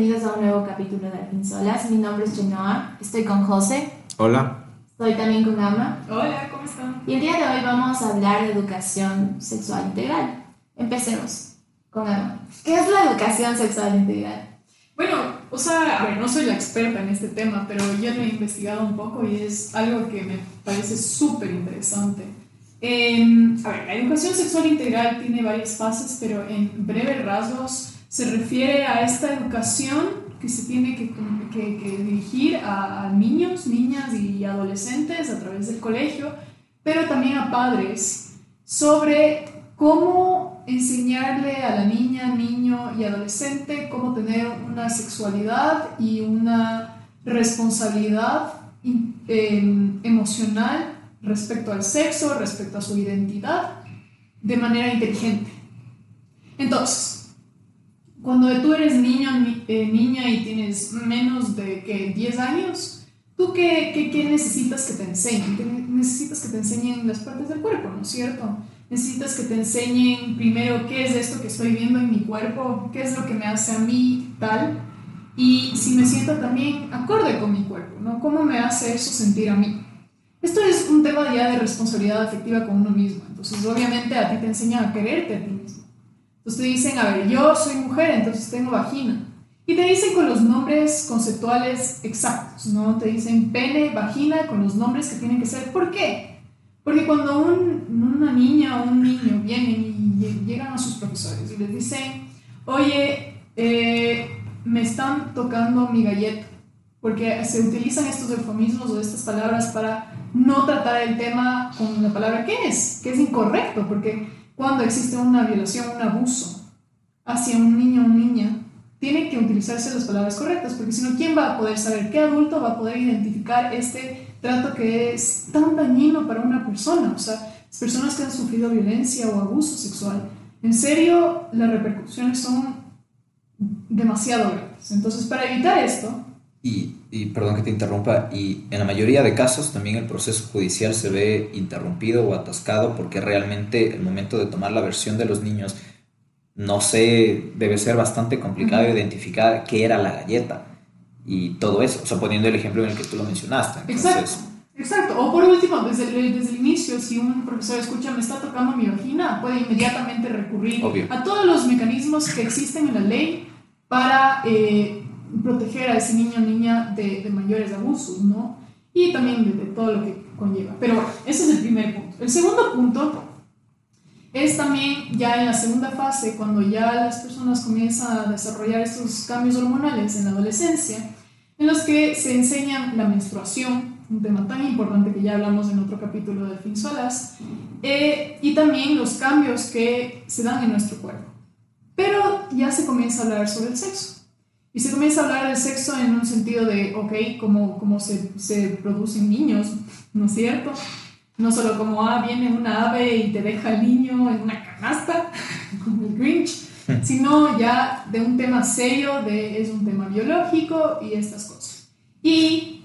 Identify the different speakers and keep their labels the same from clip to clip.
Speaker 1: bienvenidos a un nuevo capítulo de Alpinsolas. Mi nombre es Genoa, estoy con José.
Speaker 2: Hola.
Speaker 1: Estoy también con Ama.
Speaker 3: Hola, ¿cómo están?
Speaker 1: Y el día de hoy vamos a hablar de educación sexual integral. Empecemos con Ama. ¿Qué es la educación sexual integral?
Speaker 3: Bueno, o sea, a ver, no soy la experta en este tema, pero yo lo he investigado un poco y es algo que me parece súper interesante. Em, a ver, la educación sexual integral tiene varias fases, pero en breves rasgos se refiere a esta educación que se tiene que, que, dirigir a, niños, niñas y adolescentes a través del colegio, pero también a padres sobre cómo enseñarle a la niña, niño y adolescente cómo tener una sexualidad y una responsabilidad em, emocional respecto al sexo, respecto a su identidad, de manera inteligente. Entonces, cuando tú eres niño, eh, niña y tienes menos de que 10 años, ¿tú qué, qué, qué necesitas que te enseñen? necesitas que te enseñen las partes del cuerpo, ¿no es cierto? Necesitas que te enseñen primero qué es esto que estoy viendo en mi cuerpo, qué es lo que me hace a mí tal, y si me siento también acorde con mi cuerpo, ¿no? ¿Cómo me hace eso sentir a mí? Esto es un tema ya de responsabilidad afectiva con uno mismo. Entonces, obviamente, a ti te enseñan a quererte a ti mismo. Entonces te dicen, a ver, yo soy mujer, entonces tengo vagina. Y te dicen con los nombres conceptuales exactos, ¿no? Te dicen pene, vagina, con los nombres que tienen que ser. ¿Por qué? Porque cuando una niña o un niño vienen y llegan a sus profesores y les dicen, oye, eh, me están tocando mi galleta, porque se utilizan estos eufemismos o estas palabras para no tratar el tema con la palabra que es, que es incorrecto, porque cuando existe una violación, un abuso hacia un niño o niña, tienen que utilizarse las palabras correctas, porque si no, ¿quién va a poder saber? ¿Qué adulto va a poder identificar este trato que es tan dañino para una persona? O sea, las personas que han sufrido violencia o abuso sexual, en serio, las repercusiones son demasiado grandes. Entonces, para evitar esto...
Speaker 2: Y y perdón que te interrumpa, y en la mayoría de casos también el proceso judicial se ve interrumpido o atascado porque realmente el momento de tomar la versión de los niños, no sé, debe ser bastante complicado identificar qué era la galleta y todo eso, o sea, poniendo el ejemplo en el que tú lo mencionaste.
Speaker 3: Exacto. Exacto, o por último, desde el, desde el inicio, si un profesor escucha me está tocando mi vagina, puede inmediatamente recurrir a todos los mecanismos que existen en la ley para eh, proteger a ese niño o niña de, de, mayores abusos, ¿no? Y también de, todo lo que conlleva. Pero ese es el primer punto. El segundo punto es también ya en la segunda fase, cuando ya las personas comienzan a desarrollar estos cambios hormonales en la adolescencia, en los que se enseñan la menstruación, un tema tan importante que ya hablamos en otro capítulo de Fin Solas, eh, y también los cambios que se dan en nuestro cuerpo. Pero ya se comienza a hablar sobre el sexo. Y se comienza a hablar del sexo en un sentido de, ok, cómo, cómo se, se producen niños, ¿no es cierto? No solo como, ah, viene una ave y te deja el niño en una canasta, como el Grinch, sino ya de un tema serio, de es un tema biológico y estas cosas. Y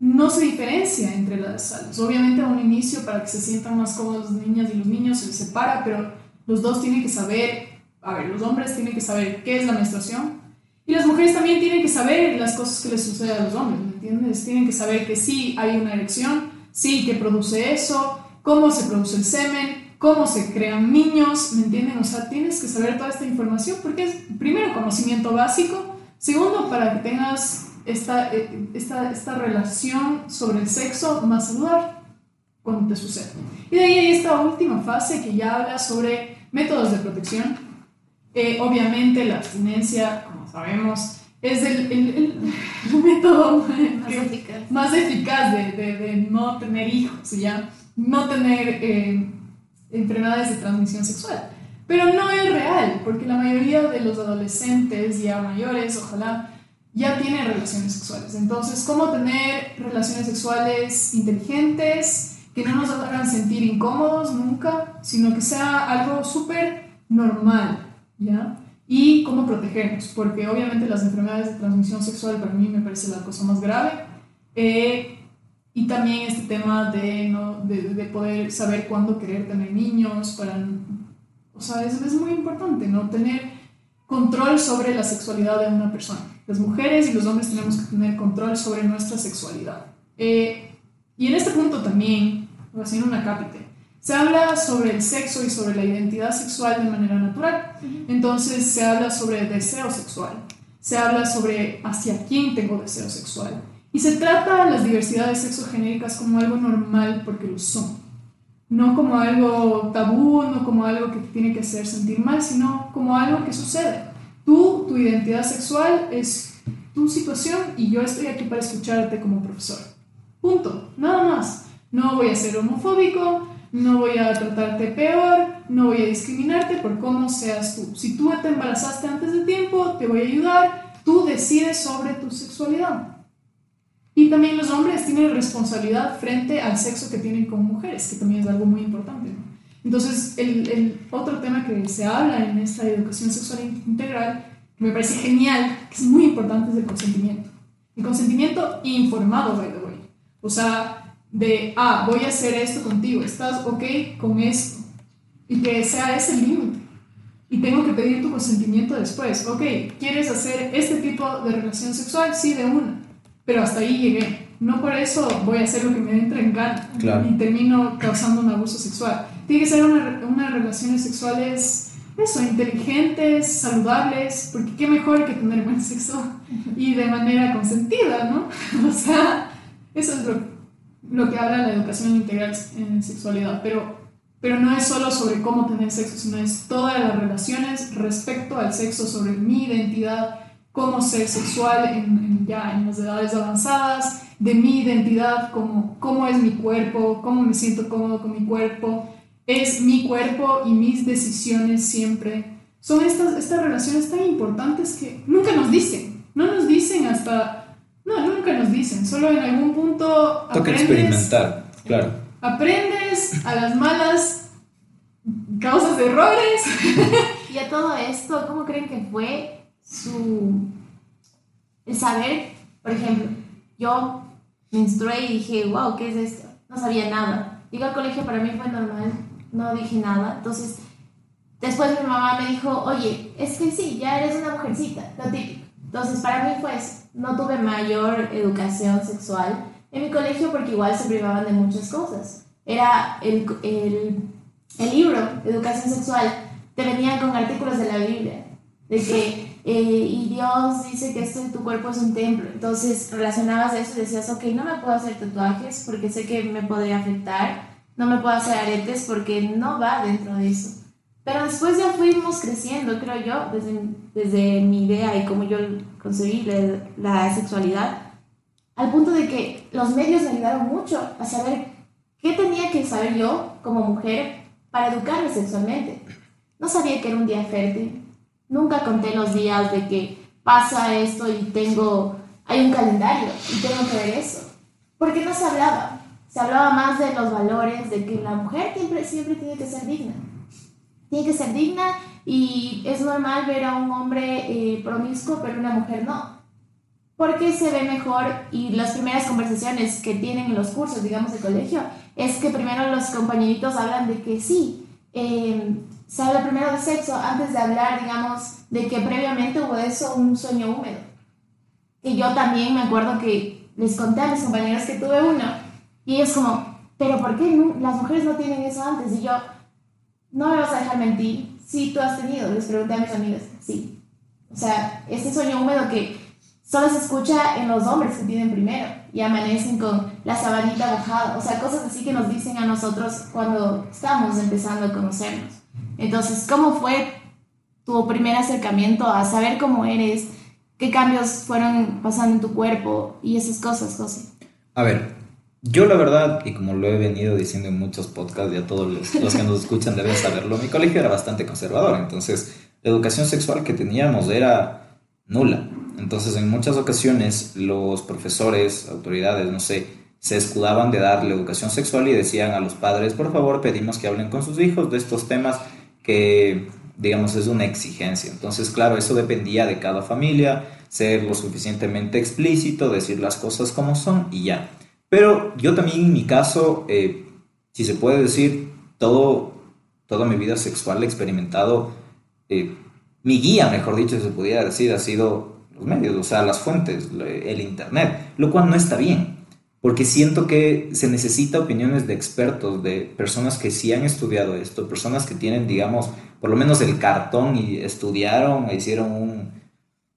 Speaker 3: no se diferencia entre las salas. Obviamente a un inicio, para que se sientan más cómodos las niñas y los niños, se les separa, pero los dos tienen que saber, a ver, los hombres tienen que saber qué es la menstruación, y las mujeres también tienen que saber las cosas que les suceden a los hombres, ¿me entiendes? Tienen que saber que sí hay una erección, sí que produce eso, cómo se produce el semen, cómo se crean niños, ¿me entienden? O sea, tienes que saber toda esta información porque es, primero, conocimiento básico, segundo, para que tengas esta, eh, esta, esta relación sobre el sexo más saludable cuando te sucede. Y de ahí hay esta última fase que ya habla sobre métodos de protección. Eh, obviamente la abstinencia sabemos, es el, el, método más eficaz, de, de, de, no tener hijos, ¿ya? no tener eh, enfermedades de transmisión sexual. Pero no es real, porque la mayoría de los adolescentes ya mayores, ojalá, ya tienen relaciones sexuales. Entonces, ¿cómo tener relaciones sexuales inteligentes, que no nos hagan sentir incómodos nunca, sino que sea algo súper normal, ¿ya? Y cómo protegernos, porque obviamente las enfermedades de transmisión sexual para mí me parece la cosa más grave. Eh, y también este tema de, ¿no? de, de, poder saber cuándo querer tener niños, para, o sea, es, es muy importante, ¿no? Tener control sobre la sexualidad de una persona, Las mujeres y los hombres tenemos que tener control sobre nuestra sexualidad. Eh, y en este punto también, haciendo una cápite, se habla sobre el sexo y sobre la identidad sexual de manera natural. Entonces se habla sobre deseo sexual, se habla sobre hacia quién tengo deseo sexual. Y se trata a las diversidades sexogenéricas como algo normal porque lo son. No como algo tabú, no como algo que te tiene que hacer sentir mal, sino como algo que sucede. Tú, tu identidad sexual es tu situación y yo estoy aquí para escucharte como profesor. Punto. Nada más. No voy a ser homofóbico, no voy a tratarte peor, no voy a discriminarte por cómo seas tú. Si tú te embarazaste antes de tiempo, te voy a ayudar. Tú decides sobre tu sexualidad. Y también los hombres tienen responsabilidad frente al sexo que tienen con mujeres, que también es algo muy importante. Entonces, el, el, otro tema que se habla en esta educación sexual integral, que me parece genial, que es muy importante, es el consentimiento. El consentimiento informado, by the way. O sea, de, ah, voy a hacer esto contigo, ¿estás ok con esto? Y que sea ese límite. Y tengo que pedir tu consentimiento después. Ok, ¿quieres hacer este tipo de relación sexual? Sí, de una. Pero hasta ahí llegué. No por eso voy a hacer lo que me entre en gana y termino causando un abuso sexual. Tiene que ser unas una relaciones sexuales, eso, inteligentes, saludables, porque qué mejor que tener buen sexo y de manera consentida, ¿no? O sea, eso es lo, lo que habla la educación integral en sexualidad, pero, pero no es solo sobre cómo tener sexo, sino es todas las relaciones respecto al sexo, sobre mi identidad, cómo ser sexual en, ya en las edades avanzadas, de mi identidad, cómo, cómo es mi cuerpo, cómo me siento cómodo con mi cuerpo, es mi cuerpo y mis decisiones siempre. Son estas, estas relaciones tan importantes que nunca nos dicen, no nos dicen hasta, no, nunca nos dicen, solo en algún punto...
Speaker 2: Toca experimentar, claro.
Speaker 3: Aprendes a las malas causas de errores.
Speaker 1: y a todo esto, ¿cómo creen que fue su... el saber, por ejemplo, yo menstrué y dije, wow, ¿qué es esto? No sabía nada. Digo al colegio para mí fue normal, no dije nada. Entonces, después mi mamá me dijo, oye, es que sí, ya eres una mujercita, lo típico. Entonces, para mí fue eso. No tuve mayor educación sexual en mi colegio porque igual se privaban de muchas cosas. Era el, el, el libro educación sexual, te venían con artículos de la Biblia, de que eh, y Dios dice que esto tu cuerpo es un templo. Entonces relacionabas eso y decías, ok, no me puedo hacer tatuajes porque sé que me podría afectar, no me puedo hacer aretes porque no va dentro de eso. Pero después ya fuimos creciendo, creo yo, desde, desde mi idea y cómo yo concebí la, sexualidad, al punto de que los medios me ayudaron mucho a saber qué tenía que saber yo como mujer para educarme sexualmente. No sabía que era un día fértil, Nunca conté los días de que pasa esto y tengo, hay un calendario y tengo que ver eso. Porque no se hablaba. Se hablaba más de los valores, de que la mujer siempre, siempre tiene que ser digna. Tiene que ser digna y es normal ver a un hombre eh, promiscuo, pero una mujer no. Porque se ve mejor y las primeras conversaciones que tienen en los cursos, digamos, de colegio, es que primero los compañeritos hablan de que sí, eh, se habla primero de sexo antes de hablar, digamos, de que previamente hubo eso, un sueño húmedo. Y yo también me acuerdo que les conté a mis compañeros que tuve uno y ellos como, pero ¿por qué las mujeres no tienen eso antes? Y yo, no me vas a dejar mentir. Sí, tú has tenido, les pregunté a mis amigas, sí. O sea, ese sueño húmedo que solo se escucha en los hombres que tienen primero y amanecen con la sabanita mojada, o sea, cosas así que nos dicen a nosotros cuando estamos empezando a conocernos. Entonces, ¿cómo fue tu primer acercamiento a saber cómo eres? ¿Qué cambios fueron pasando en tu cuerpo y esas cosas, José?
Speaker 2: A ver, yo la verdad, y como lo he venido diciendo en muchos podcasts, ya todos los, los que nos escuchan deben saberlo, mi colegio era bastante conservador, entonces la educación sexual que teníamos era nula. Entonces en muchas ocasiones los profesores, autoridades, no sé, se escudaban de darle educación sexual y decían a los padres, por favor, pedimos que hablen con sus hijos de estos temas que, digamos, es una exigencia. Entonces, claro, eso dependía de cada familia, ser lo suficientemente explícito, decir las cosas como son y ya. Pero yo también en mi caso, eh, si se puede decir, todo, toda mi vida sexual he experimentado, eh, mi guía, mejor dicho, se pudiera decir, ha sido los medios, o sea, las fuentes, el Internet, lo cual no está bien, porque siento que se necesita opiniones de expertos, de personas que sí han estudiado esto, personas que tienen, digamos, por lo menos el cartón y estudiaron, hicieron un,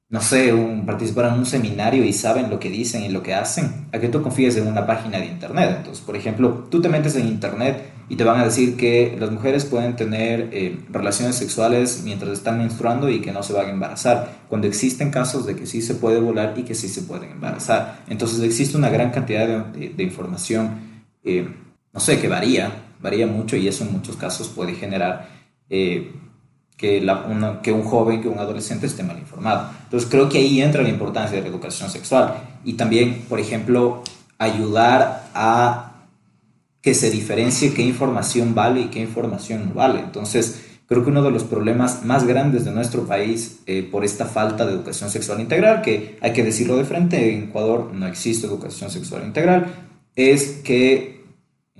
Speaker 2: no sé, un, participaron en un seminario y saben lo que dicen y lo que hacen, a que tú confíes en una página de internet. Entonces, por ejemplo, tú te metes en internet y te van a decir que las mujeres pueden tener eh, relaciones sexuales mientras están menstruando y que no se van a embarazar, cuando existen casos de que sí se puede volar y que sí se pueden embarazar. Entonces, existe una gran cantidad de, información, eh, no sé, que varía, varía mucho y eso en muchos casos puede generar... Eh, que, un joven, que un adolescente esté mal informado. Entonces creo que ahí entra la importancia de la educación sexual y también, por ejemplo, ayudar a que se diferencie qué información vale y qué información no vale. Entonces, creo que uno de los problemas más grandes de nuestro país eh, por esta falta de educación sexual integral, que hay que decirlo de frente, en Ecuador no existe educación sexual integral, es que,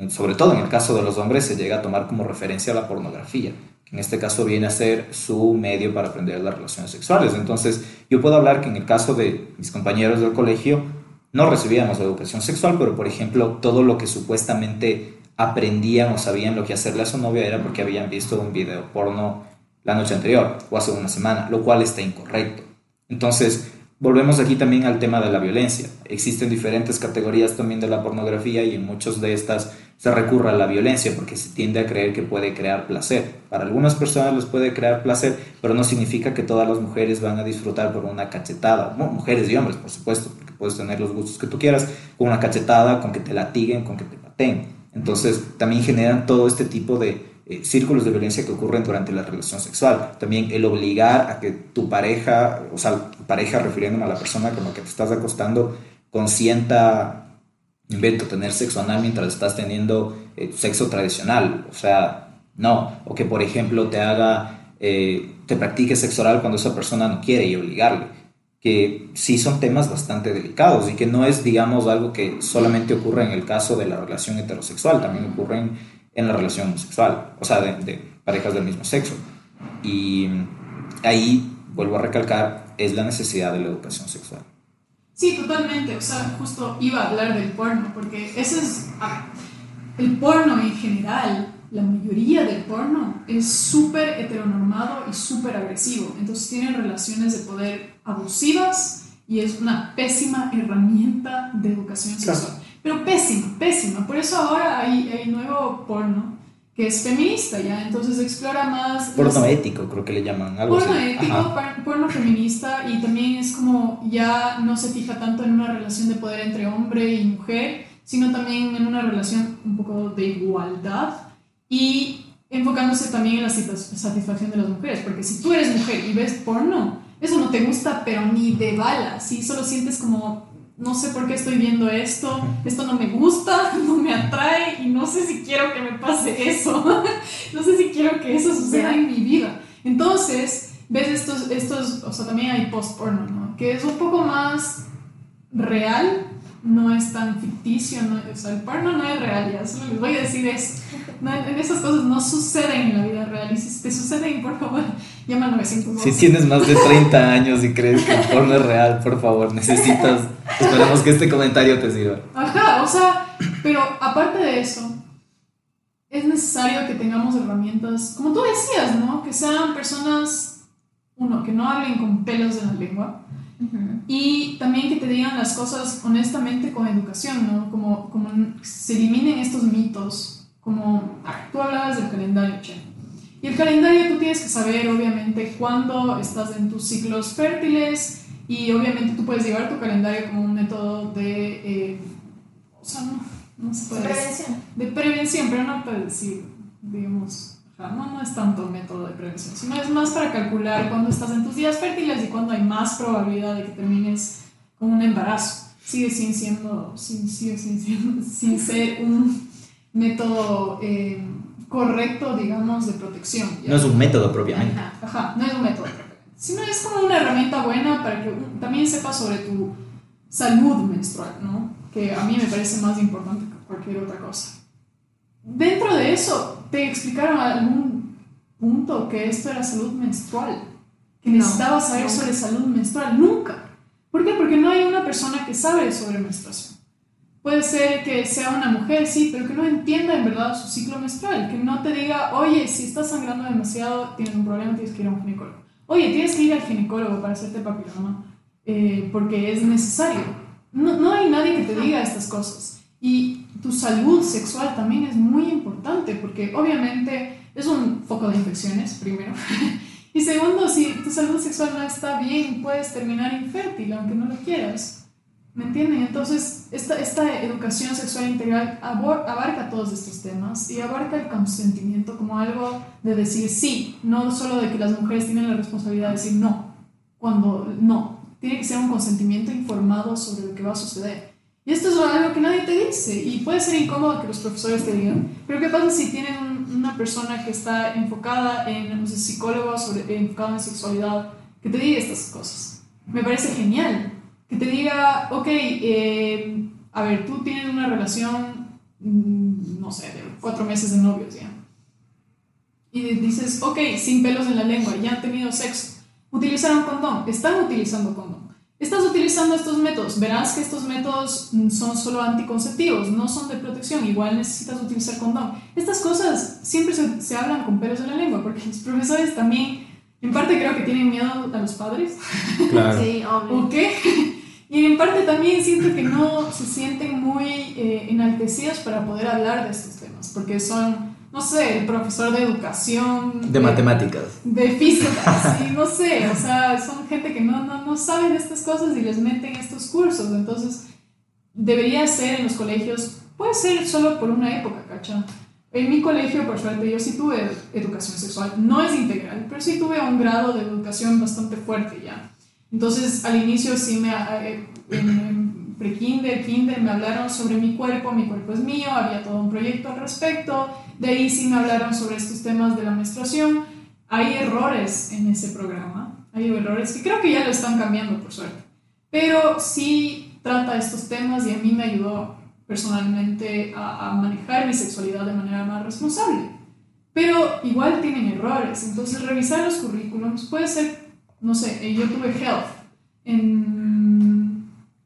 Speaker 2: sobre todo en el caso de los hombres, se llega a tomar como referencia la pornografía en este caso viene a ser su medio para aprender las relaciones sexuales. Entonces, yo puedo hablar que en el caso de mis compañeros del colegio, no recibíamos educación sexual, pero por ejemplo, todo lo que supuestamente aprendían o sabían lo que hacerle a su novia era porque habían visto un video porno la noche anterior o hace una semana, lo cual está incorrecto. Entonces, volvemos aquí también al tema de la violencia. Existen diferentes categorías también de la pornografía y en muchas de estas se recurre a la violencia porque se tiende a creer que puede crear placer. Para algunas personas les puede crear placer, pero no significa que todas las mujeres van a disfrutar por una cachetada. mujeres y hombres, por supuesto, porque puedes tener los gustos que tú quieras, con una cachetada, con que te latiguen, con que te pateen. Entonces, también generan todo este tipo de eh, círculos de violencia que ocurren durante la relación sexual. También el obligar a que tu pareja, o sea, pareja refiriéndome a la persona con la que te estás acostando, consienta invento tener sexo anal mientras estás teniendo eh, sexo tradicional. O sea, no. O que, por ejemplo, te haga, eh, te practique sexo oral cuando esa persona no quiere y obligarle. Que sí son temas bastante delicados y que no es, digamos, algo que solamente ocurre en el caso de la relación heterosexual, también ocurre en, la relación homosexual, o sea, de, de parejas del mismo sexo. Y ahí, vuelvo a recalcar, es la necesidad de la educación sexual.
Speaker 3: Sí, totalmente. O sea, justo iba a hablar del porno, porque ese es. Ah, el porno en general, la mayoría del porno es súper heteronormado y súper agresivo. Entonces tienen relaciones de poder abusivas y es una pésima herramienta de educación sexual. Pero pésima, pésima. Por eso ahora hay, hay nuevo porno que es feminista, ¿ya? Entonces explora más...
Speaker 2: Porno ético, creo que le llaman.
Speaker 3: Algo porno ético, porno feminista, y también es como ya no se fija tanto en una relación de poder entre hombre y mujer, sino también en una relación un poco de igualdad y enfocándose también en la satisfacción de las mujeres, porque si tú eres mujer y ves porno, eso no te gusta, pero ni de bala, ¿sí? Solo sientes como no sé por qué estoy viendo esto, esto no me gusta, no me atrae y no sé si quiero que me pase eso, no sé si quiero que eso suceda en mi vida. Entonces, ves estos, estos o sea, también hay post-porno, ¿no? Que es un poco más real, no es tan ficticio, no, o sea, el porno no es real, ya solo les voy a decir es, en esas cosas no suceden en la vida real y si te suceden, por favor, llama al 911.
Speaker 2: Si tienes más de 30 años y crees que el porno es real, por favor, necesitas, esperemos que este comentario te sirva.
Speaker 3: Ajá, o sea, pero aparte de eso, es necesario que tengamos herramientas, como tú decías, ¿no? Que sean personas, uno, que no hablen con pelos en la lengua, y también que te digan las cosas honestamente con educación, ¿no? Como, como se eliminen estos mitos, como tú hablabas del calendario, Che. Y el calendario tú tienes que saber, obviamente, cuándo estás en tus ciclos fértiles y obviamente tú puedes llevar tu calendario como un método de... Eh, o sea, no, no se puede...
Speaker 1: De prevención.
Speaker 3: De prevención, pero no puedes decir, digamos no, no es tanto método de prevención, sino es más para calcular cuándo estás en tus días fértiles y cuándo hay más probabilidad de que termines con un embarazo. Sigue sin, siendo, sin, sigue sin, siendo, sin ser un método eh, correcto, digamos, de protección.
Speaker 2: No es un método propiamente.
Speaker 3: Ajá, no es un método sino es como una herramienta buena para que también sepas sobre tu salud menstrual, ¿no? Que a mí me parece más importante que cualquier otra cosa. Dentro de eso, ¿te explicaron algún punto que esto era salud menstrual? Que necesitabas saber sobre salud menstrual. Nunca. ¿Por qué? Porque no hay una persona que sabe sobre menstruación. Puede ser que sea una mujer, sí, pero que no entienda en verdad su ciclo menstrual, que no te diga, oye, si estás sangrando demasiado, tienes un problema, tienes que ir a un ginecólogo. Oye, tienes que ir al ginecólogo para hacerte papiloma, eh, porque es necesario. No, no hay nadie que te diga estas cosas. Y tu salud sexual también es muy importante, porque obviamente es un foco de infecciones, primero. y segundo, si tu salud sexual no está bien, puedes terminar infértil, aunque no lo quieras. ¿Me entienden? Entonces, esta, esta educación sexual integral abarca todos estos temas y abarca el consentimiento como algo de decir sí, no solo de que las mujeres tienen la responsabilidad de decir no, cuando no, tiene que ser un consentimiento informado sobre lo que va a suceder. Y esto es algo que nadie te dice y puede ser incómodo que los profesores te digan, pero ¿qué pasa si tienen una persona que está enfocada en, no sé, psicólogo, sobre, enfocada en sexualidad, que te diga estas cosas? Me parece genial que te diga, ok, eh, a ver, tú tienes una relación, mm, no sé, de cuatro meses de novios ya. Y dices, ok, sin pelos en la lengua, ya han tenido sexo. Utilizaron condón, están utilizando condón. Estás utilizando estos métodos, verás que estos métodos son solo anticonceptivos, no son de protección, igual necesitas utilizar condón. Estas cosas siempre se, se hablan con pelos en la lengua, porque los profesores también, en parte creo que tienen miedo a los padres.
Speaker 2: Claro.
Speaker 1: Sí, obvio.
Speaker 3: ¿O qué? Y en parte también siento que no se sienten muy eh, enaltecidos para poder hablar de estos temas, porque son, no sé, el profesor de educación.
Speaker 2: De, matemáticas.
Speaker 3: De física, sí, no sé, o sea, son gente que no, no, no saben de estas cosas y les meten estos cursos, entonces debería ser en los colegios, puede ser solo por una época, ¿cachai? En mi colegio, por suerte, yo sí tuve educación sexual, no es integral, pero sí tuve un grado de educación bastante fuerte ya. Entonces, al inicio sí me, eh, en pre-kinder, kinder, me hablaron sobre mi cuerpo, mi cuerpo es mío, había todo un proyecto al respecto, de ahí sí me hablaron sobre estos temas de la menstruación. Hay errores en ese programa, hay errores que creo que ya lo están cambiando, por suerte, pero sí trata estos temas y a mí me ayudó personalmente a, manejar mi sexualidad de manera más responsable. Pero igual tienen errores, entonces revisar los currículums puede ser no sé, eh, yo tuve health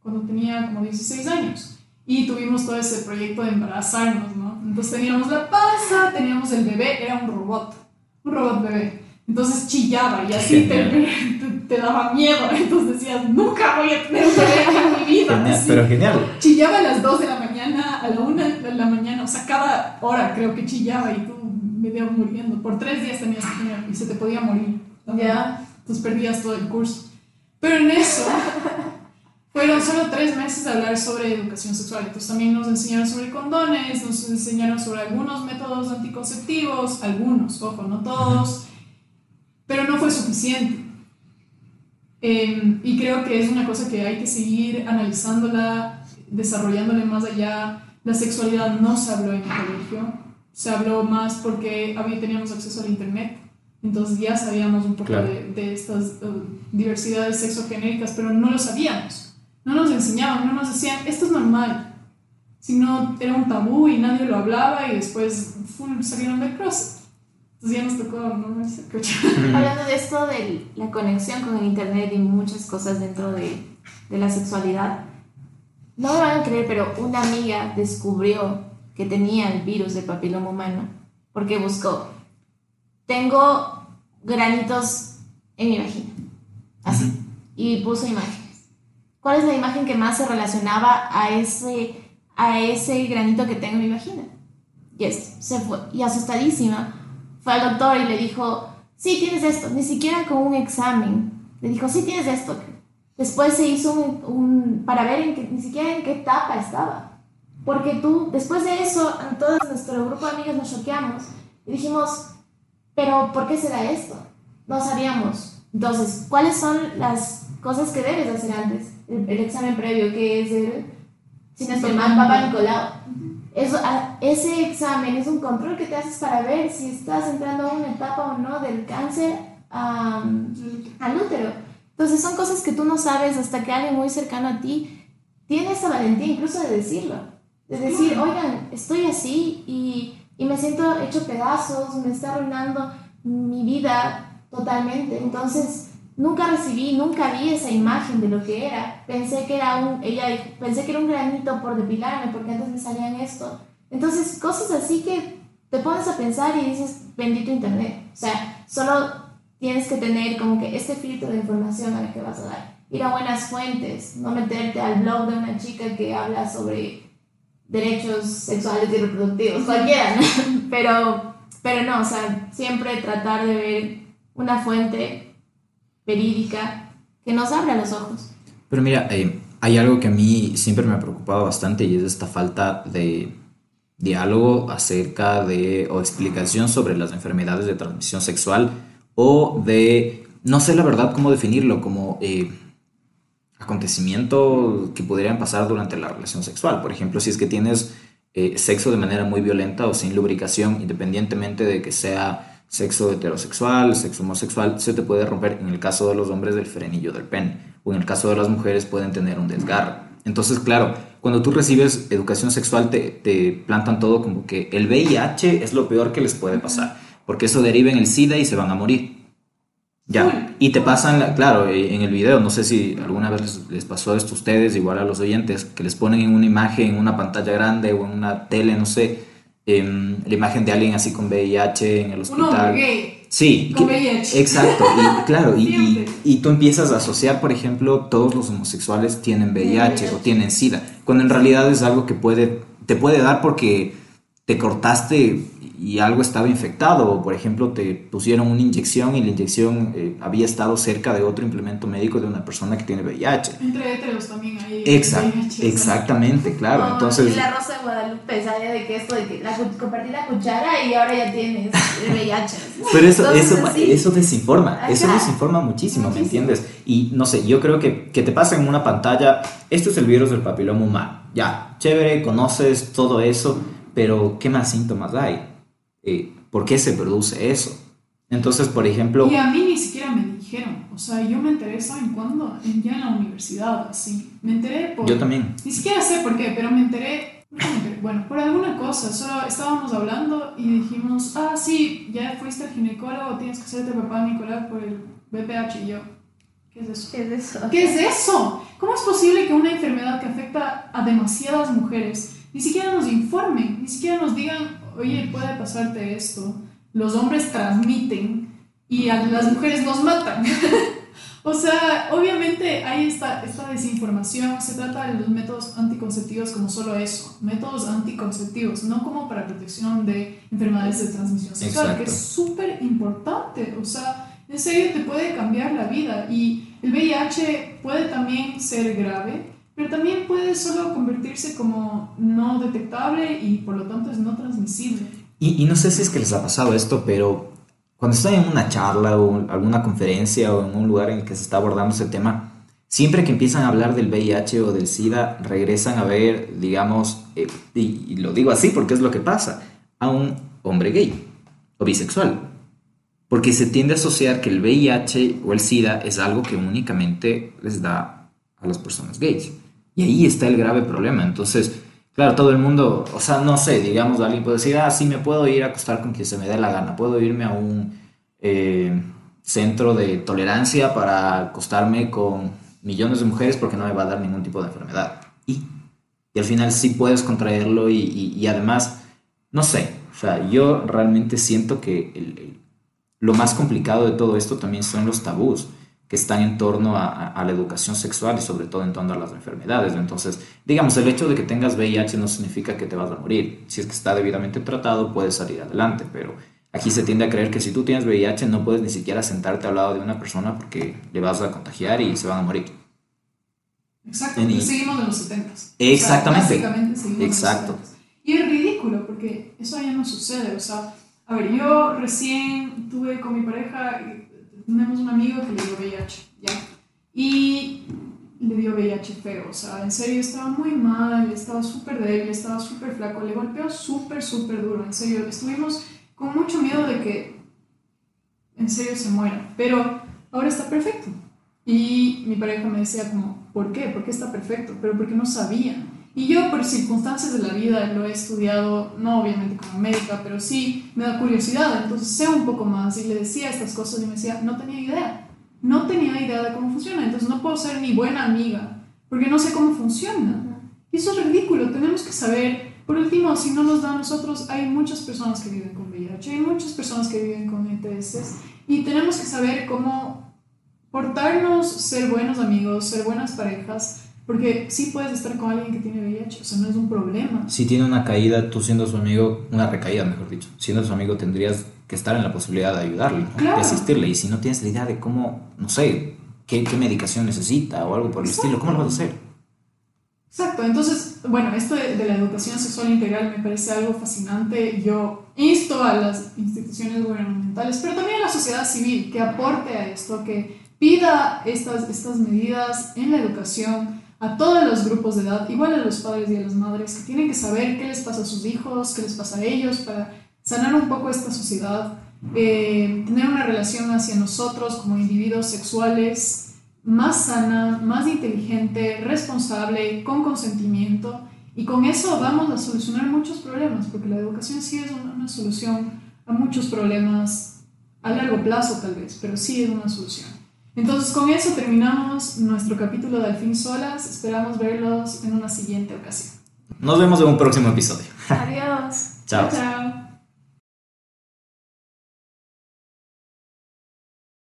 Speaker 3: cuando tenía como 16 años y tuvimos todo ese proyecto de embarazarnos, ¿no? Entonces teníamos la panza, teníamos el bebé, era un robot, un robot bebé. Entonces chillaba y así te, daba miedo. Entonces decías, nunca voy a tener un bebé en mi vida.
Speaker 2: pero genial.
Speaker 3: Chillaba a las 2 de la mañana, a la 1 de la mañana, o sea, cada hora creo que chillaba y tú me medio muriendo. Por tres días tenías que tener y se te podía morir.
Speaker 1: Ya
Speaker 3: entonces perdías todo el curso. Pero en eso fueron solo tres meses de hablar sobre educación sexual. Entonces también nos enseñaron sobre condones, nos enseñaron sobre algunos métodos anticonceptivos, algunos, ojo, no todos, pero no fue suficiente. Em, y creo que es una cosa que hay que seguir analizándola, desarrollándole más allá. La sexualidad no se habló en el colegio, se habló más porque había, teníamos acceso al internet entonces ya sabíamos un poco de, de, estas uh, diversidades sexogenéricas, pero no lo sabíamos. No nos enseñaban, no nos decían, esto es normal. Sino era un tabú y nadie lo hablaba y después salieron del cross. Entonces ya nos tocó
Speaker 1: Hablando de esto de la conexión con el internet y muchas cosas dentro de, de la sexualidad, no me van a creer, pero una amiga descubrió que tenía el virus del papiloma humano porque buscó tengo granitos en mi vagina. Así. Y puso imágenes. ¿Cuál es la imagen que más se relacionaba a ese, a ese granito que tengo en mi vagina? Y esto, se fue. Y asustadísima, fue al doctor y le dijo, sí, tienes esto. Ni siquiera con un examen. Le dijo, sí, tienes esto. Después se hizo un, un para ver en qué, ni siquiera en qué etapa estaba. Porque tú, después de eso, en todo nuestro grupo de amigas nos choqueamos y dijimos, pero, ¿por qué será esto? No sabíamos. Entonces, ¿cuáles son las cosas que debes hacer antes? El, examen previo, que es el, si no estoy mal, Papa Nicolau. Eso, ese examen es un control que te haces para ver si estás entrando a una etapa o no del cáncer al útero. Entonces son cosas que tú no sabes hasta que alguien muy cercano a ti tiene esa valentía incluso de decirlo. De decir, oigan, estoy así y y me siento hecho pedazos, me está arruinando mi vida totalmente. Entonces, nunca recibí, nunca vi esa imagen de lo que era. Pensé que era un, ella pensé que era un granito por depilarme, porque antes me salían esto. Entonces, cosas así que te pones a pensar y dices, bendito internet. O sea, solo tienes que tener como que este filtro de información a la que vas a dar. Ir a buenas fuentes, no meterte al blog de una chica que habla sobre derechos sexuales y reproductivos, cualquiera, pero, pero no, o sea, siempre tratar de ver una fuente verídica que nos abra los ojos.
Speaker 2: Pero mira, eh, hay algo que a mí siempre me ha preocupado bastante y es esta falta de diálogo acerca de o explicación sobre las enfermedades de transmisión sexual o de, no sé la verdad cómo definirlo, como eh, acontecimientos que podrían pasar durante la relación sexual. Por ejemplo, si es que tienes eh, sexo de manera muy violenta o sin lubricación, independientemente de que sea sexo heterosexual, sexo homosexual, se te puede romper en el caso de los hombres del frenillo del pen o en el caso de las mujeres pueden tener un desgarro. Entonces, claro, cuando tú recibes educación sexual te, te plantan todo como que el VIH es lo peor que les puede pasar, porque eso deriva en el SIDA y se van a morir. Ya, y te pasan, claro, eh, en el video, no sé si alguna vez les, les, pasó esto a ustedes, igual a los oyentes, que les ponen en una imagen, en una pantalla grande o en una tele, no sé, Em, la imagen de alguien así con VIH en el hospital.
Speaker 3: Un gay.
Speaker 2: Sí,
Speaker 3: con VIH.
Speaker 2: exacto. Y claro, y, y, tú empiezas a asociar, por ejemplo, todos los homosexuales tienen VIH o tienen SIDA, cuando en realidad es algo que puede, te puede dar porque te cortaste y algo estaba infectado, o por ejemplo te pusieron una inyección y la inyección eh, había estado cerca de otro implemento médico de una persona que tiene VIH.
Speaker 3: Entre heteros también hay
Speaker 2: Exactamente, claro. Entonces,
Speaker 1: y la Rosa de Guadalupe sabía de que esto, de que la, compartí la cuchara y ahora ya tienes VIH.
Speaker 2: Pero eso, eso, eso desinforma, eso desinforma muchísimo, ¿me entiendes? Y no sé, yo creo que, que te pasa en una pantalla, esto es el virus del papiloma humano, ya, chévere, conoces todo eso, pero ¿qué más síntomas hay? Eh, por qué se produce eso. Entonces, por ejemplo...
Speaker 3: Y a mí ni siquiera me dijeron, o sea, yo me enteré, ¿saben cuándo? Ya en la universidad, así. Me enteré por...
Speaker 2: Yo también.
Speaker 3: Ni siquiera sé por qué, pero me enteré, bueno, por alguna cosa, solo estábamos hablando y dijimos, ah, sí, ya fuiste al ginecólogo, tienes que hacerte papá Nicolás por el BPH y yo. ¿Qué es eso?
Speaker 1: ¿Qué es eso?
Speaker 3: ¿Qué es eso? ¿Cómo es posible que una enfermedad que afecta a demasiadas mujeres ni siquiera nos informen, ni siquiera nos digan oye, puede pasarte esto, los hombres transmiten y a las mujeres nos matan. o sea, obviamente hay esta, esta desinformación, se trata de los métodos anticonceptivos como solo eso, métodos anticonceptivos, no como para protección de enfermedades de transmisión sexual, que es súper importante, o sea, en serio te puede cambiar la vida y el VIH puede también ser grave, pero también puede solo convertirse como no detectable y por lo tanto es no transmisible.
Speaker 2: Y, y no sé si es que les ha pasado esto, pero cuando están en una charla o alguna conferencia o en un lugar en el que se está abordando ese tema, siempre que empiezan a hablar del VIH o del SIDA, regresan a ver, digamos, eh, y, y lo digo así porque es lo que pasa, a un hombre gay o bisexual. Porque se tiende a asociar que el VIH o el SIDA es algo que únicamente les da a las personas gays. Y ahí está el grave problema. Entonces, claro, todo el mundo, o sea, no sé, digamos, alguien puede decir, ah, sí, me puedo ir a acostar con quien se me dé la gana, puedo irme a un eh, centro de tolerancia para acostarme con millones de mujeres porque no me va a dar ningún tipo de enfermedad. Y, al final sí puedes contraerlo y, y, además, no sé, o sea, yo realmente siento que lo más complicado de todo esto también son los tabús que están en torno a, la educación sexual y sobre todo en torno a las enfermedades. Entonces, digamos, el hecho de que tengas VIH no significa que te vas a morir. Si es que está debidamente tratado, puedes salir adelante, pero aquí se tiende a creer que si tú tienes VIH no puedes ni siquiera sentarte al lado de una persona porque le vas a contagiar y se van a morir.
Speaker 3: Exacto, seguimos en los 70.
Speaker 2: Exactamente. Exacto.
Speaker 3: Y es ridículo porque eso ya no sucede. O sea, a ver, yo recién tuve con mi pareja tenemos un amigo que le dio VIH, ¿ya? Y le dio VIH feo, o sea, en serio estaba muy mal, estaba súper débil, estaba súper flaco, le golpeó súper, súper duro, en serio, estuvimos con mucho miedo de que en serio se muera, pero ahora está perfecto. Y mi pareja me decía como, ¿por qué? ¿Por qué está perfecto? Pero porque no sabía. Y yo por circunstancias de la vida lo he estudiado, no obviamente como médica, pero sí me da curiosidad, entonces sé un poco más y le decía estas cosas y me decía, no tenía idea. no tenía idea de cómo funciona, entonces no puedo ser ni buena amiga, porque no sé cómo funciona. Y eso es ridículo, tenemos que saber, por último, si no nos da a nosotros, hay muchas personas que viven con VIH, hay muchas personas que viven con ETS, y tenemos que saber cómo portarnos, ser buenos amigos, ser buenas parejas, porque sí puedes estar con alguien que tiene VIH, o sea, no es un problema.
Speaker 2: Si tiene una caída, tú siendo su amigo, una recaída, mejor dicho, siendo su amigo tendrías que estar en la posibilidad de ayudarle, de asistirle. Y si no tienes la idea de cómo, no sé, qué, qué medicación necesita o algo por el estilo, ¿cómo lo vas a hacer?
Speaker 3: Exacto, entonces, bueno, esto de, de, la educación sexual integral me parece algo fascinante. Yo insto a las instituciones gubernamentales, pero también a la sociedad civil que aporte a esto, que pida estas, estas medidas en la educación a todos los grupos de edad, igual a los padres y a las madres, que tienen que saber qué les pasa a sus hijos, qué les pasa a ellos, para sanar un poco esta sociedad, eh, tener una relación hacia nosotros como individuos sexuales más sana, más inteligente, responsable, con consentimiento. Y con eso vamos a solucionar muchos problemas, porque la educación sí es una, una solución a muchos problemas a largo plazo tal vez, pero sí es una solución. Entonces con eso terminamos nuestro capítulo de Al fin solas. Esperamos verlos en una siguiente ocasión.
Speaker 2: Nos vemos en un próximo episodio.
Speaker 1: Adiós.
Speaker 2: chao.
Speaker 3: chao.